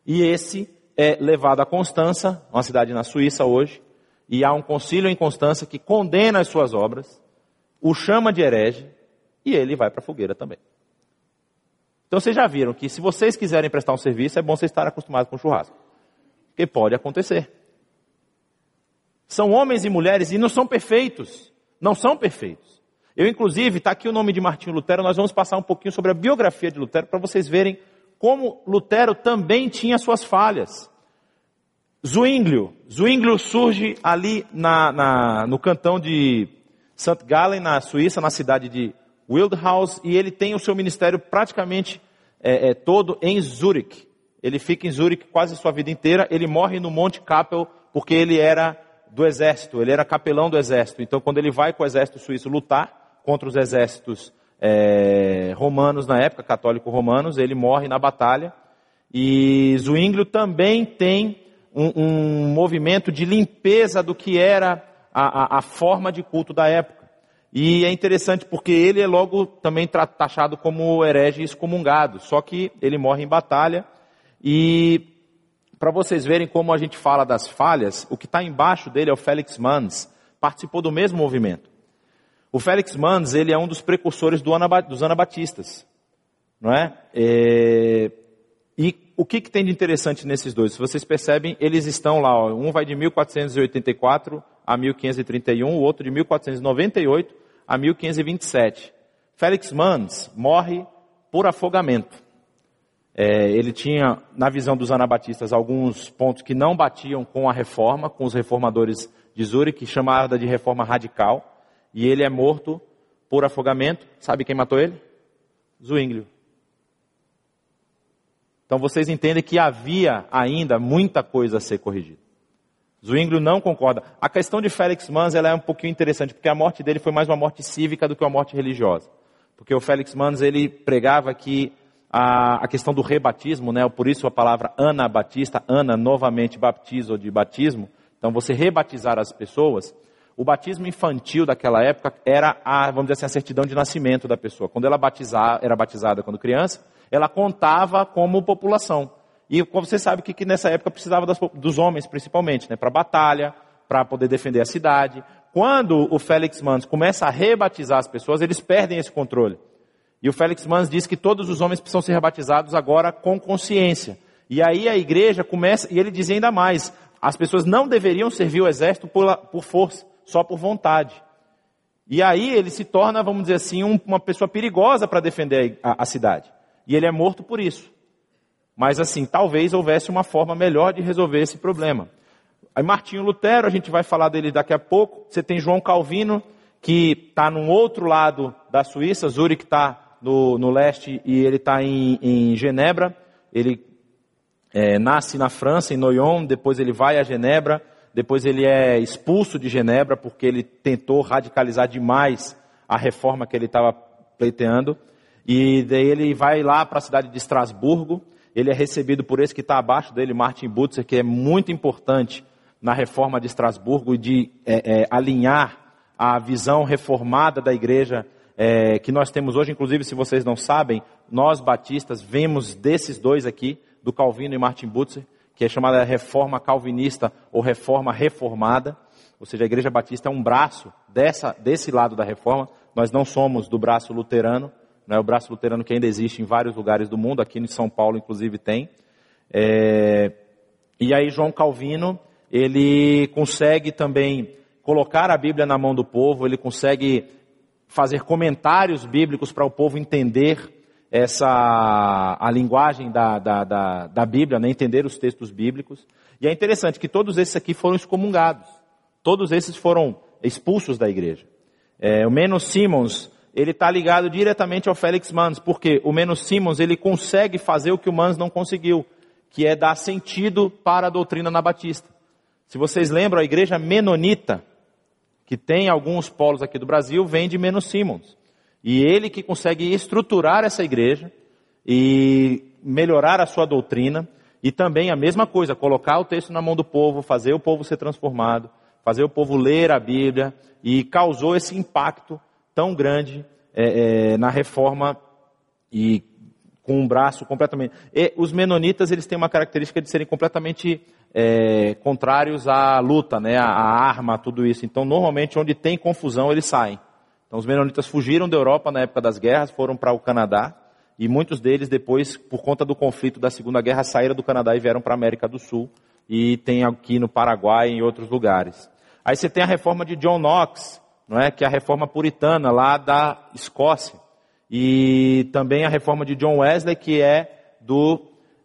E esse é levado a Constança, uma cidade na Suíça hoje, e há um concílio em Constança que condena as suas obras, o chama de herege, e ele vai para a fogueira também. Então vocês já viram que se vocês quiserem prestar um serviço, é bom vocês estarem acostumados com churrasco. Porque pode acontecer. São homens e mulheres e não são perfeitos. Não são perfeitos. Eu, inclusive, está aqui o nome de Martinho Lutero, nós vamos passar um pouquinho sobre a biografia de Lutero para vocês verem como Lutero também tinha suas falhas. Zwinglio. Zwinglio surge ali na, na, no cantão de St. Gallen, na Suíça, na cidade de Wildhaus, e ele tem o seu ministério praticamente é, é, todo em Zurich. Ele fica em Zurich quase sua vida inteira. Ele morre no Monte Kappel porque ele era do exército, ele era capelão do exército. Então, quando ele vai com o exército suíço lutar contra os exércitos é, romanos na época, católico-romanos, ele morre na batalha. E Zwinglio também tem um, um, movimento de limpeza do que era a, a, a forma de culto da época. E é interessante porque ele é logo também taxado como herege excomungado, só que ele morre em batalha. E para vocês verem como a gente fala das falhas, o que está embaixo dele é o Félix Mans, participou do mesmo movimento. O Félix Mans, ele é um dos precursores do Ana, dos anabatistas, não é? é... E o que, que, tem de interessante nesses dois? Se vocês percebem, eles estão lá, ó, um vai de 1484 a 1531, o outro de 1498 a 1527. Félix Mans morre por afogamento. É, ele tinha, na visão dos anabatistas, alguns pontos que não batiam com a reforma, com os reformadores de Zurich, chamada de reforma radical, e ele é morto por afogamento. Sabe quem matou ele? Zwinglio. Então vocês entendem que havia ainda muita coisa a ser corrigida. Zwinglio não concorda. A questão de Félix Mans ela é um pouquinho interessante, porque a morte dele foi mais uma morte cívica do que uma morte religiosa. Porque o Félix Mans ele pregava que a, a questão do rebatismo, né, por isso a palavra anabatista, ana novamente baptizo de batismo, então você rebatizar as pessoas, o batismo infantil daquela época era a, vamos dizer assim, a certidão de nascimento da pessoa. Quando ela batizar, era batizada quando criança, ela contava como população. E você sabe que, que nessa época precisava das, dos homens principalmente, né, para batalha, para poder defender a cidade. Quando o Félix Mans começa a rebatizar as pessoas, eles perdem esse controle. E o Félix Mans diz que todos os homens precisam ser rebatizados agora com consciência. E aí a igreja começa, e ele diz ainda mais, as pessoas não deveriam servir o exército por, por força, só por vontade. E aí ele se torna, vamos dizer assim, um, uma pessoa perigosa para defender a, a cidade. E ele é morto por isso. Mas assim, talvez houvesse uma forma melhor de resolver esse problema. Aí Martinho Lutero, a gente vai falar dele daqui a pouco. Você tem João Calvino, que está num outro lado da Suíça, Zurich está no, no, leste e ele está em, em, Genebra. Ele é, nasce na França, em Noyon, depois ele vai a Genebra, depois ele é expulso de Genebra porque ele tentou radicalizar demais a reforma que ele estava pleiteando. E daí ele vai lá para a cidade de Estrasburgo, ele é recebido por esse que está abaixo dele, Martin Butzer, que é muito importante na reforma de Estrasburgo de é, é, alinhar a visão reformada da igreja é, que nós temos hoje. Inclusive, se vocês não sabem, nós batistas vemos desses dois aqui, do Calvino e Martin Butzer, que é chamada reforma calvinista ou reforma reformada. Ou seja, a igreja batista é um braço dessa, desse lado da reforma. Nós não somos do braço luterano, né, o braço luterano que ainda existe em vários lugares do mundo, aqui em São Paulo inclusive tem. É, e aí João Calvino, ele consegue também colocar a Bíblia na mão do povo, ele consegue fazer comentários bíblicos para o povo entender essa a linguagem da, da, da, da Bíblia, né, entender os textos bíblicos. E é interessante que todos esses aqui foram excomungados. Todos esses foram expulsos da igreja. É, o Menos Simons, ele está ligado diretamente ao Félix Mans, porque o Menos Simons ele consegue fazer o que o Mans não conseguiu, que é dar sentido para a doutrina nabatista. Se vocês lembram, a igreja menonita, que tem alguns polos aqui do Brasil, vem de Menos Simons. E ele que consegue estruturar essa igreja e melhorar a sua doutrina, e também a mesma coisa, colocar o texto na mão do povo, fazer o povo ser transformado, fazer o povo ler a Bíblia, e causou esse impacto tão grande é, é, na reforma e com um braço completamente. E os menonitas eles têm uma característica de serem completamente é, contrários à luta, né, à, arma, tudo isso. Então, normalmente, onde tem confusão, eles saem. Então, os menonitas fugiram da Europa na época das guerras, foram para o Canadá e muitos deles depois, por conta do conflito da Segunda Guerra, saíram do Canadá e vieram para a América do Sul, e tem aqui no Paraguai e em outros lugares. Aí você tem a reforma de John Knox, não é? que é a reforma puritana lá da Escócia, e também a reforma de John Wesley, que é do,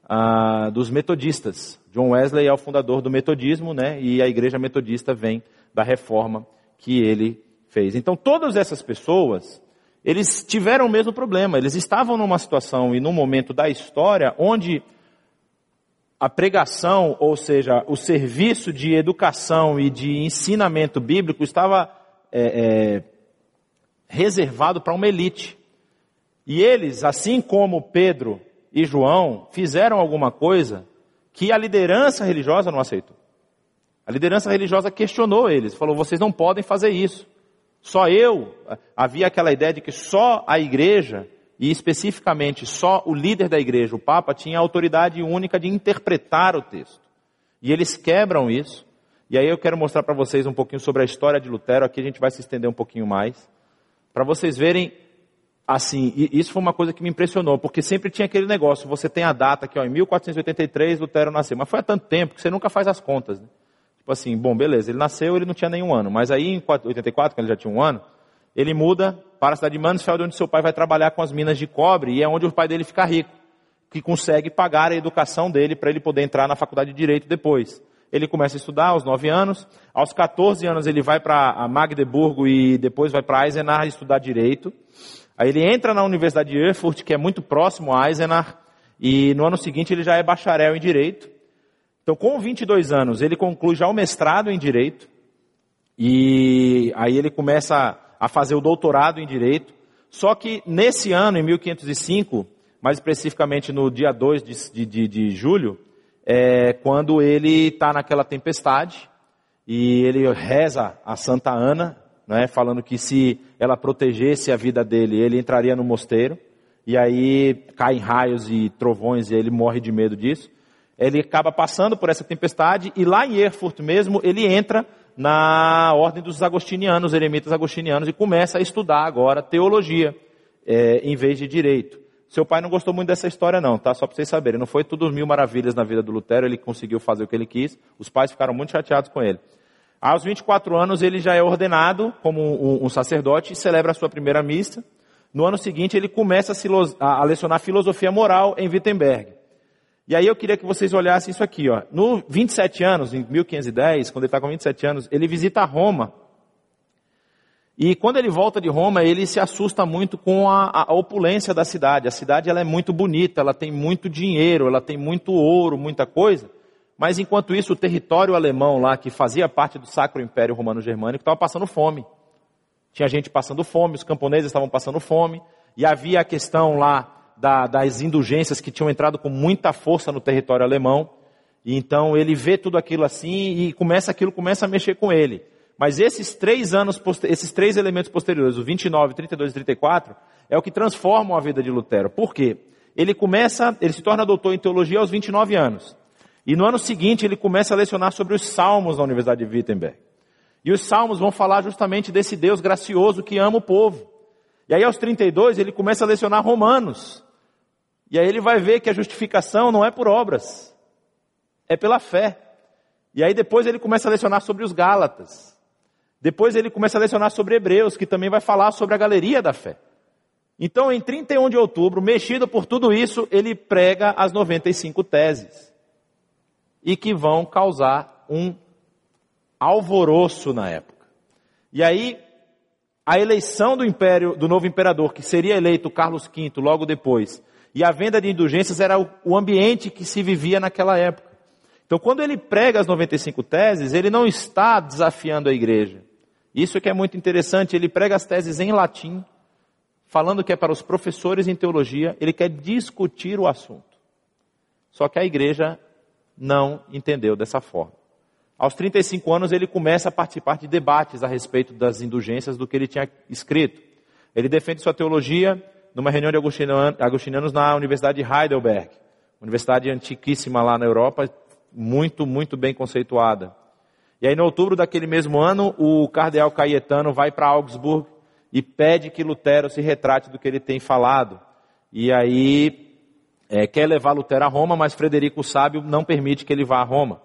uh, dos metodistas. John Wesley é o fundador do metodismo, né? e a igreja metodista vem da reforma que ele fez. Então todas essas pessoas, eles tiveram o mesmo problema, eles estavam numa situação e num momento da história onde a pregação, ou seja, o serviço de educação e de ensinamento bíblico estava é, é, reservado para uma elite. E eles, assim como Pedro e João, fizeram alguma coisa que a liderança religiosa não aceitou. A liderança religiosa questionou eles, falou: vocês não podem fazer isso. Só eu, havia aquela ideia de que só a igreja e especificamente só o líder da igreja, o Papa, tinha autoridade única de interpretar o texto. E eles quebram isso. E aí eu quero mostrar para vocês um pouquinho sobre a história de Lutero. Aqui a gente vai se estender um pouquinho mais. Para vocês verem, assim, isso foi uma coisa que me impressionou, porque sempre tinha aquele negócio, você tem a data aqui, ó, em 1483 Lutero nasceu, mas foi há tanto tempo que você nunca faz as contas. Né? Tipo assim, bom, beleza, ele nasceu, ele não tinha nenhum ano, mas aí em 84, quando ele já tinha um ano, ele muda para a cidade de Mansfeld, onde seu pai vai trabalhar com as minas de cobre, e é onde o pai dele fica rico, que consegue pagar a educação dele para ele poder entrar na faculdade de Direito depois. Ele começa a estudar aos 9 anos, aos 14 anos ele vai para Magdeburgo e depois vai para Eisenach estudar Direito. Aí ele entra na Universidade de Erfurt, que é muito próximo a Eisenach, e no ano seguinte ele já é bacharel em Direito. Então, com 22 anos, ele conclui já o mestrado em Direito, e aí ele começa a fazer o doutorado em direito. Só que nesse ano, em 1505, mais especificamente no dia 2 de, de, de julho, é quando ele está naquela tempestade e ele reza a Santa Ana, né, falando que se ela protegesse a vida dele, ele entraria no mosteiro. E aí caem raios e trovões e ele morre de medo disso. Ele acaba passando por essa tempestade e lá em Erfurt mesmo ele entra na ordem dos agostinianos, eremitas agostinianos, e começa a estudar agora teologia, é, em vez de direito. Seu pai não gostou muito dessa história não, tá? Só para vocês saberem. Não foi tudo mil maravilhas na vida do Lutero, ele conseguiu fazer o que ele quis. Os pais ficaram muito chateados com ele. Aos 24 anos ele já é ordenado como um, um sacerdote e celebra a sua primeira missa. No ano seguinte ele começa a, a lecionar filosofia moral em Wittenberg. E aí eu queria que vocês olhassem isso aqui, ó. No 27 anos, em 1510, quando ele está com 27 anos, ele visita Roma. E quando ele volta de Roma, ele se assusta muito com a, a, opulência da cidade. A cidade ela é muito bonita, ela tem muito dinheiro, ela tem muito ouro, muita coisa. Mas enquanto isso, o território alemão lá, que fazia parte do Sacro Império Romano Germânico, estava passando fome. Tinha gente passando fome, os camponeses estavam passando fome, e havia a questão lá da, das indulgências que tinham entrado com muita força no território alemão. E então ele vê tudo aquilo assim e começa aquilo começa a mexer com ele. Mas esses três anos, esses três elementos posteriores, o 29, 32 e 34, é o que transformam a vida de Lutero. Por quê? Ele começa, ele se torna doutor em teologia aos 29 anos. E no ano seguinte ele começa a lecionar sobre os salmos na Universidade de Wittenberg. E os salmos vão falar justamente desse Deus gracioso que ama o povo. E aí aos 32 ele começa a lecionar Romanos. E aí ele vai ver que a justificação não é por obras, é pela fé. E aí depois ele começa a lecionar sobre os Gálatas. Depois ele começa a lecionar sobre Hebreus, que também vai falar sobre a galeria da fé. Então, em 31 de outubro, mexido por tudo isso, ele prega as 95 teses. E que vão causar um alvoroço na época. E aí, a eleição do império, do novo imperador, que seria eleito Carlos V logo depois, e a venda de indulgências era o ambiente que se vivia naquela época. Então, quando ele prega as 95 teses, ele não está desafiando a igreja. Isso que é muito interessante, ele prega as teses em latim, falando que é para os professores em teologia, ele quer discutir o assunto. Só que a igreja não entendeu dessa forma. Aos 35 anos, ele começa a participar de debates a respeito das indulgências do que ele tinha escrito. Ele defende sua teologia numa reunião de agostinianos na Universidade de Heidelberg, universidade antiquíssima lá na Europa, muito, muito bem conceituada. E aí, no outubro daquele mesmo ano, o cardeal Caietano vai para Augsburg e pede que Lutero se retrate do que ele tem falado. e aí é, quer levar Lutero a Roma, mas Frederico o Sábio não permite que ele vá a Roma.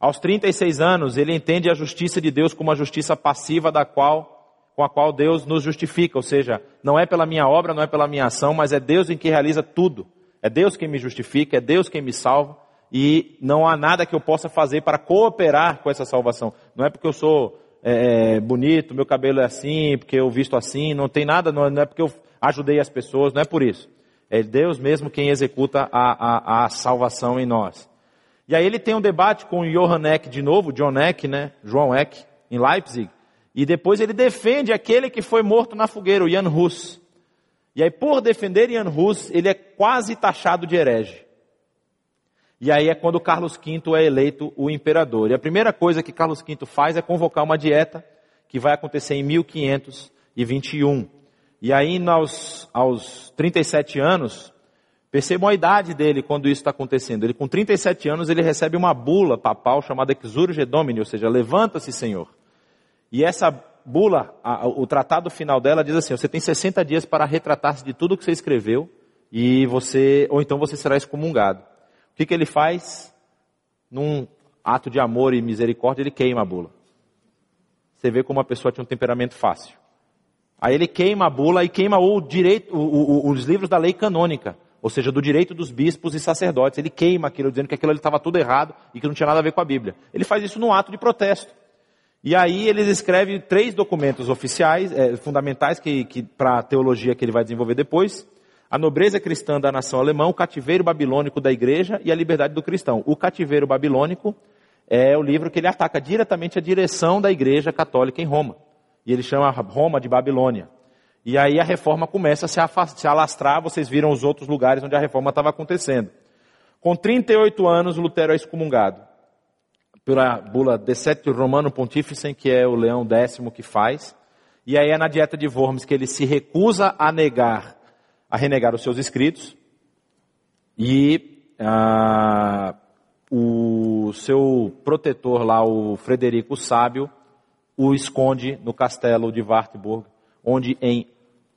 Aos 36 anos, ele entende a justiça de Deus como a justiça passiva da qual com a qual Deus nos justifica, ou seja, não é pela minha obra, não é pela minha ação, mas é Deus em que realiza tudo. É Deus quem me justifica, é Deus quem me salva, e não há nada que eu possa fazer para cooperar com essa salvação. Não é porque eu sou é, é bonito, meu cabelo é assim, porque eu visto assim, não tem nada, não é porque eu ajudei as pessoas, não é por isso. É Deus mesmo quem executa a, a, a salvação em nós. E aí ele tem um debate com Johann Eck de novo, John Eck, né? João Eck, em Leipzig. E depois ele defende aquele que foi morto na fogueira, o Jan Hus. E aí, por defender Jan Hus, ele é quase taxado de herege. E aí é quando Carlos V é eleito o imperador. E a primeira coisa que Carlos V faz é convocar uma dieta que vai acontecer em 1521. E aí, aos, aos 37 anos, percebam a idade dele quando isso está acontecendo. Ele, com 37 anos, ele recebe uma bula papal chamada Exurge Domini, ou seja, levanta-se, Senhor. E essa bula, a, o tratado final dela diz assim: você tem 60 dias para retratar-se de tudo que você escreveu e você, ou então você será excomungado. O que, que ele faz? Num ato de amor e misericórdia, ele queima a bula. Você vê como uma pessoa tinha um temperamento fácil. Aí ele queima a bula e queima o direito, o, o, os livros da lei canônica, ou seja, do direito dos bispos e sacerdotes. Ele queima aquilo, dizendo que aquilo estava tudo errado e que não tinha nada a ver com a Bíblia. Ele faz isso num ato de protesto. E aí eles escrevem três documentos oficiais, é, fundamentais que, que para a teologia que ele vai desenvolver depois. A nobreza cristã da nação alemã, o cativeiro babilônico da igreja e a liberdade do cristão. O cativeiro babilônico é o livro que ele ataca diretamente a direção da igreja católica em Roma. E ele chama Roma de Babilônia. E aí a reforma começa a se, se alastrar, vocês viram os outros lugares onde a reforma estava acontecendo. Com 38 anos, Lutero é excomungado pela bula Decetio Romano Pontificem, que é o Leão X que faz. E aí é na dieta de Worms que ele se recusa a negar, a renegar os seus escritos. E ah, o seu protetor lá, o Frederico Sábio, o esconde no castelo de Wartburg, onde em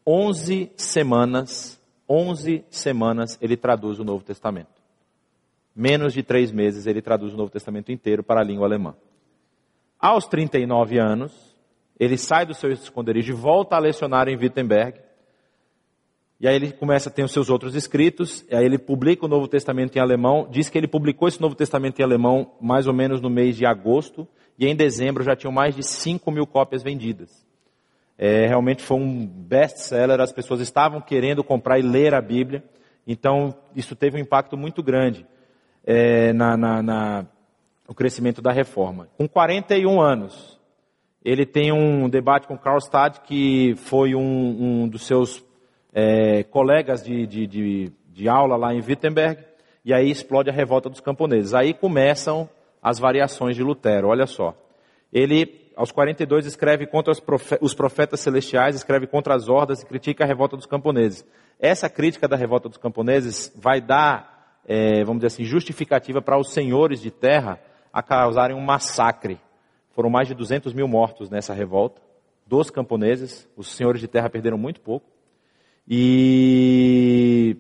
11 semanas, 11 semanas ele traduz o Novo Testamento menos de três meses, ele traduz o Novo Testamento inteiro para a língua alemã. Aos 39 anos, ele sai do seu esconderijo e volta a lecionar em Wittenberg. E aí ele começa a ter os seus outros escritos, e aí ele publica o Novo Testamento em alemão, diz que ele publicou esse Novo Testamento em alemão mais ou menos no mês de agosto, e em dezembro já tinham mais de 5 mil cópias vendidas. É, realmente foi um best-seller, as pessoas estavam querendo comprar e ler a Bíblia, então isso teve um impacto muito grande é, na, na, na, no crescimento da reforma. Com 41 anos, ele tem um debate com Karlstadt, que foi um, um dos seus é, colegas de, de, de, de aula lá em Wittenberg, e aí explode a revolta dos camponeses. Aí começam as variações de Lutero, olha só. Ele, aos 42, escreve contra os profetas celestiais, escreve contra as hordas e critica a revolta dos camponeses. Essa crítica da revolta dos camponeses vai dar é, vamos dizer assim, justificativa para os senhores de terra a causarem um massacre. Foram mais de 200 mil mortos nessa revolta, dos camponeses, os senhores de terra perderam muito pouco. E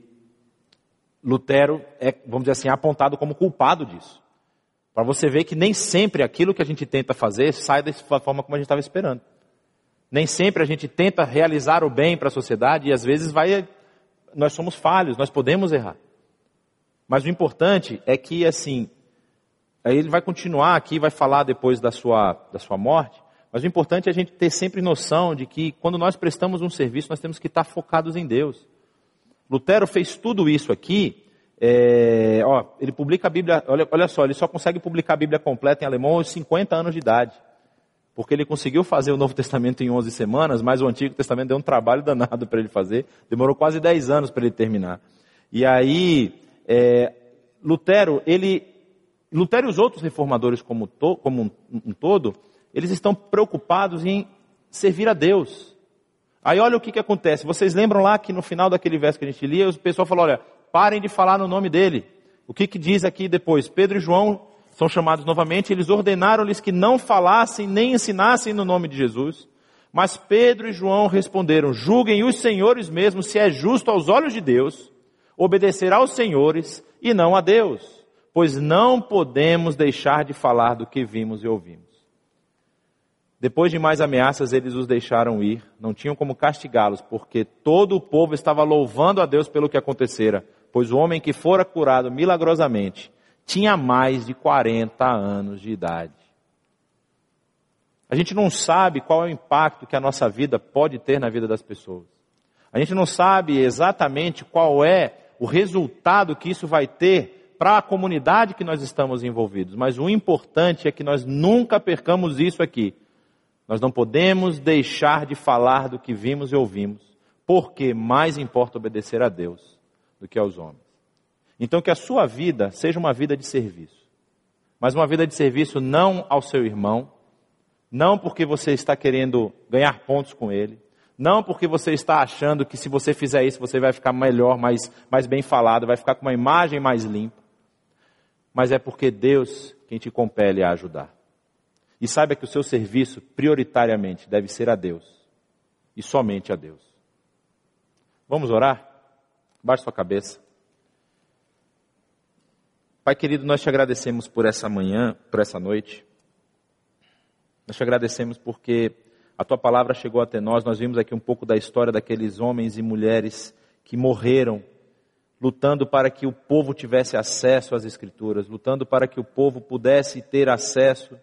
Lutero é, vamos dizer assim, apontado como culpado disso. Para você ver que nem sempre aquilo que a gente tenta fazer sai da forma como a gente estava esperando. Nem sempre a gente tenta realizar o bem para a sociedade e às vezes vai, nós somos falhos, nós podemos errar. Mas o importante é que, assim, aí ele vai continuar aqui, vai falar depois da sua, da sua morte, mas o importante é a gente ter sempre noção de que quando nós prestamos um serviço, nós temos que estar focados em Deus. Lutero fez tudo isso aqui, é, ó, ele publica a Bíblia, olha, olha só, ele só consegue publicar a Bíblia completa em alemão aos 50 anos de idade. Porque ele conseguiu fazer o Novo Testamento em 11 semanas, mas o Antigo Testamento deu um trabalho danado para ele fazer. Demorou quase 10 anos para ele terminar. E aí, é, Lutero, ele, Lutero e os outros reformadores como, to, como um, um, todo, eles estão preocupados em servir a Deus. Aí olha o que, que acontece. Vocês lembram lá que no final daquele verso que a gente lia, o pessoal falou, olha, parem de falar no nome dele. O que, que diz aqui depois? Pedro e João são chamados novamente, eles ordenaram-lhes que não falassem nem ensinassem no nome de Jesus, Mas Pedro e João responderam: Julguem os senhores mesmos se é justo aos olhos de Deus obedecer aos senhores e não a Deus, pois não podemos deixar de falar do que vimos e ouvimos. Depois de mais ameaças, eles os deixaram ir, não tinham como castigá-los, porque todo o povo estava louvando a Deus pelo que acontecera, pois o homem que fora curado milagrosamente tinha mais de 40 anos de idade. A gente não sabe qual é o impacto que a nossa vida pode ter na vida das pessoas. A gente não sabe exatamente qual é o resultado que isso vai ter para a comunidade que nós estamos envolvidos, mas o importante é que nós nunca percamos isso aqui. Nós não podemos deixar de falar do que vimos e ouvimos, porque mais importa obedecer a Deus do que aos homens. Então, que a sua vida seja uma vida de serviço, mas uma vida de serviço não ao seu irmão, não porque você está querendo ganhar pontos com ele, não porque você está achando que se você fizer isso você vai ficar melhor, mais, mais bem falado, vai ficar com uma imagem mais limpa, mas é porque Deus quem te compele a ajudar. E saiba que o seu serviço, prioritariamente, deve ser a Deus. E somente a Deus. Vamos orar? Baixe sua cabeça. Pai querido, nós te agradecemos por essa manhã, por essa noite. Nós te agradecemos porque a tua palavra chegou até nós. Nós vimos aqui um pouco da história daqueles homens e mulheres que morreram lutando para que o povo tivesse acesso às Escrituras, lutando para que o povo pudesse ter acesso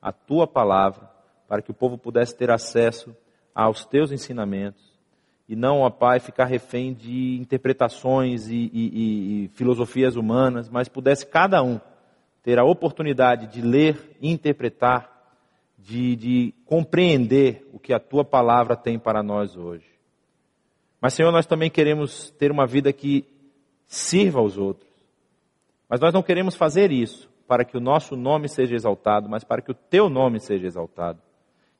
à tua palavra, para que o povo pudesse ter acesso aos teus ensinamentos e não, ó Pai, ficar refém de interpretações e, e, e, filosofias humanas, mas pudesse cada um ter a oportunidade de ler interpretar, de, de compreender o que a tua palavra tem para nós hoje. Mas, Senhor, nós também queremos ter uma vida que sirva aos outros. Mas nós não queremos fazer isso para que o nosso nome seja exaltado, mas para que o teu nome seja exaltado.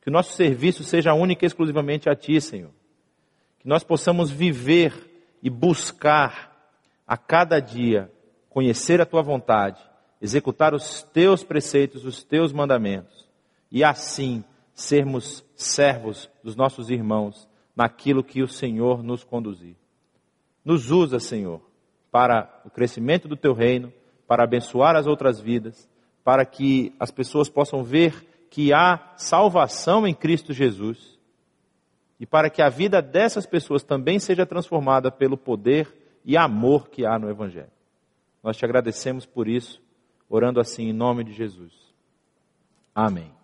Que o nosso serviço seja único e exclusivamente a ti, Senhor. Que nós possamos viver e buscar a cada dia conhecer a tua vontade, executar os teus preceitos, os teus mandamentos e assim sermos servos dos nossos irmãos naquilo que o Senhor nos conduzir. Nos usa, Senhor, para o crescimento do teu reino, para abençoar as outras vidas, para que as pessoas possam ver que há salvação em Cristo Jesus e para que a vida dessas pessoas também seja transformada pelo poder e amor que há no Evangelho. Nós te agradecemos por isso, orando assim em nome de Jesus. Amém.